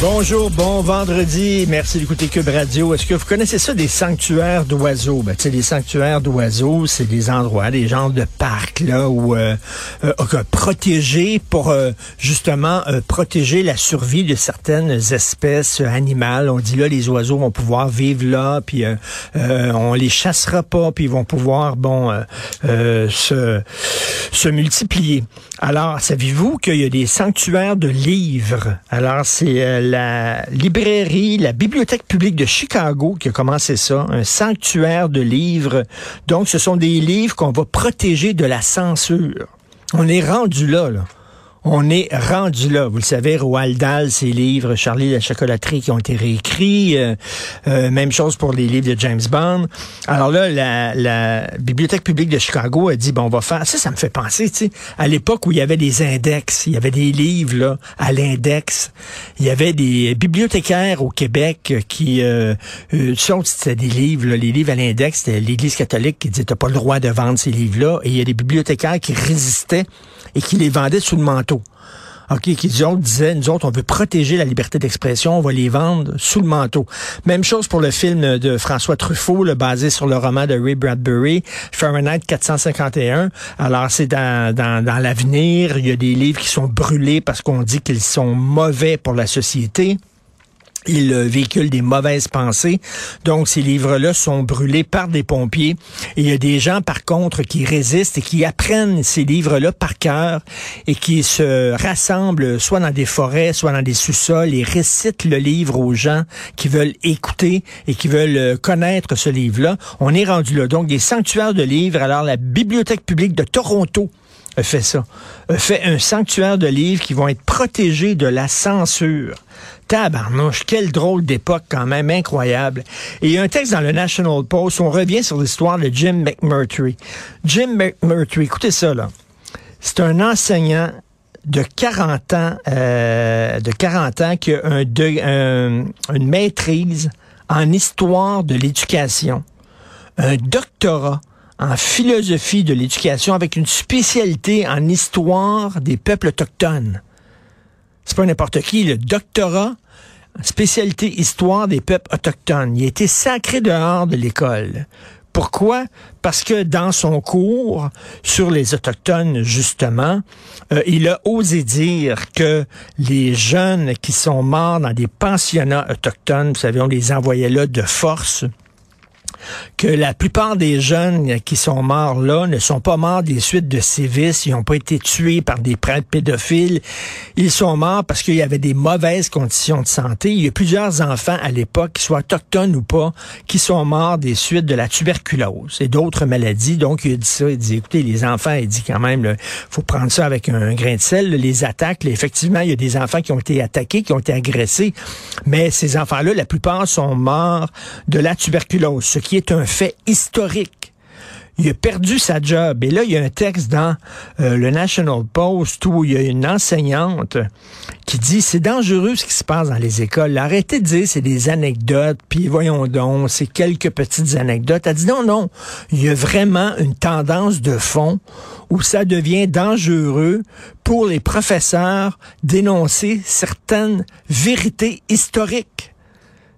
Bonjour, bon vendredi. Merci d'écouter Cube Radio. Est-ce que vous connaissez ça des sanctuaires d'oiseaux? Ben, tu sais, les sanctuaires d'oiseaux, c'est des endroits, des genres de parcs, là, où, euh, euh, protégés pour, euh, justement, euh, protéger la survie de certaines espèces animales. On dit là, les oiseaux vont pouvoir vivre là, puis on les chassera pas, puis ils vont pouvoir, bon, se, se multiplier. Alors, savez-vous qu'il y a des sanctuaires de livres? Alors, c'est la librairie, la Bibliothèque publique de Chicago qui a commencé ça, un sanctuaire de livres. Donc, ce sont des livres qu'on va protéger de la censure. On est rendu là, là. On est rendu là. Vous le savez, Roald Dahl, ses livres, Charlie la chocolaterie qui ont été réécrits. Euh, euh, même chose pour les livres de James Bond. Alors là, la, Bibliothèque publique de Chicago a dit, bon, on va faire... Ça, ça me fait penser, tu sais, à l'époque où il y avait des index, il y avait des livres, là, à l'index. Il y avait des bibliothécaires au Québec qui... Euh, euh, c'était des livres, là, les livres à l'index, c'était l'Église catholique qui disait, t'as pas le droit de vendre ces livres-là. Et il y a des bibliothécaires qui résistaient et qui les vendaient sous le manteau. OK, qui disaient, nous autres, on veut protéger la liberté d'expression, on va les vendre sous le manteau. Même chose pour le film de François Truffaut, le basé sur le roman de Ray Bradbury, Fahrenheit 451. Alors, c'est dans, dans, dans l'avenir, il y a des livres qui sont brûlés parce qu'on dit qu'ils sont mauvais pour la société il euh, véhicule des mauvaises pensées. Donc, ces livres-là sont brûlés par des pompiers. Et il y a des gens, par contre, qui résistent et qui apprennent ces livres-là par cœur et qui se rassemblent soit dans des forêts, soit dans des sous-sols et récitent le livre aux gens qui veulent écouter et qui veulent euh, connaître ce livre-là. On est rendu là. Donc, des sanctuaires de livres. Alors, la Bibliothèque publique de Toronto fait ça. fait un sanctuaire de livres qui vont être protégés de la censure. Tabarnouche, quelle drôle d'époque quand même, incroyable. Et un texte dans le National Post, on revient sur l'histoire de Jim McMurtry. Jim McMurtry, écoutez ça là. C'est un enseignant de 40 ans, euh, de 40 ans qui a un, une maîtrise en histoire de l'éducation, un doctorat en philosophie de l'éducation avec une spécialité en histoire des peuples autochtones. C'est pas n'importe qui, le doctorat spécialité histoire des peuples autochtones. Il a été sacré dehors de l'école. Pourquoi? Parce que dans son cours sur les Autochtones, justement, euh, il a osé dire que les jeunes qui sont morts dans des pensionnats autochtones, vous savez, on les envoyait là de force, que la plupart des jeunes qui sont morts là ne sont pas morts des suites de sévices, ils n'ont pas été tués par des prêtres pédophiles, ils sont morts parce qu'il y avait des mauvaises conditions de santé. Il y a plusieurs enfants à l'époque, qu'ils soient autochtones ou pas, qui sont morts des suites de la tuberculose et d'autres maladies. Donc, il a dit ça, il dit, écoutez, les enfants, il dit quand même, il faut prendre ça avec un grain de sel, les attaques. effectivement, il y a des enfants qui ont été attaqués, qui ont été agressés, mais ces enfants-là, la plupart sont morts de la tuberculose, un fait historique. Il a perdu sa job. Et là, il y a un texte dans euh, le National Post où il y a une enseignante qui dit c'est dangereux ce qui se passe dans les écoles. Arrêtez de dire c'est des anecdotes, puis voyons donc, c'est quelques petites anecdotes. Elle dit non, non, il y a vraiment une tendance de fond où ça devient dangereux pour les professeurs d'énoncer certaines vérités historiques.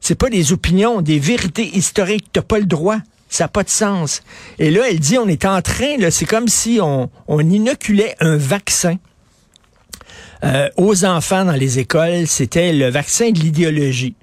C'est pas des opinions, des vérités historiques. T'as pas le droit. Ça n'a pas de sens. Et là, elle dit, on est en train, c'est comme si on, on, inoculait un vaccin euh, aux enfants dans les écoles. C'était le vaccin de l'idéologie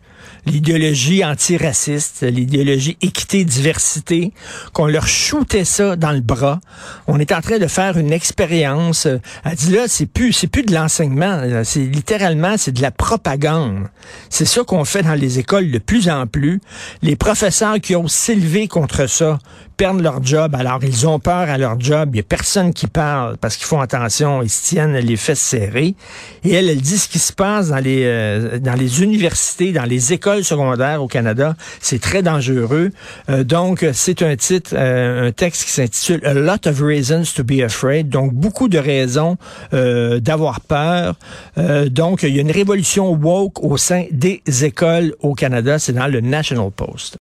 l'idéologie antiraciste, l'idéologie équité-diversité, qu'on leur shootait ça dans le bras. On est en train de faire une expérience. Elle dit là, c'est plus, c'est plus de l'enseignement. C'est littéralement, c'est de la propagande. C'est ça qu'on fait dans les écoles de plus en plus. Les professeurs qui ont s'élevé contre ça, perdent leur job. Alors, ils ont peur à leur job. Il n'y a personne qui parle parce qu'ils font attention. Ils se tiennent les fesses serrées. Et elle, elle dit ce qui se passe dans les, euh, dans les universités, dans les écoles secondaires au Canada. C'est très dangereux. Euh, donc, c'est un titre, euh, un texte qui s'intitule A Lot of Reasons to be Afraid. Donc, beaucoup de raisons d'avoir peur. donc, il y a une révolution woke au sein des écoles au Canada. C'est dans le National Post.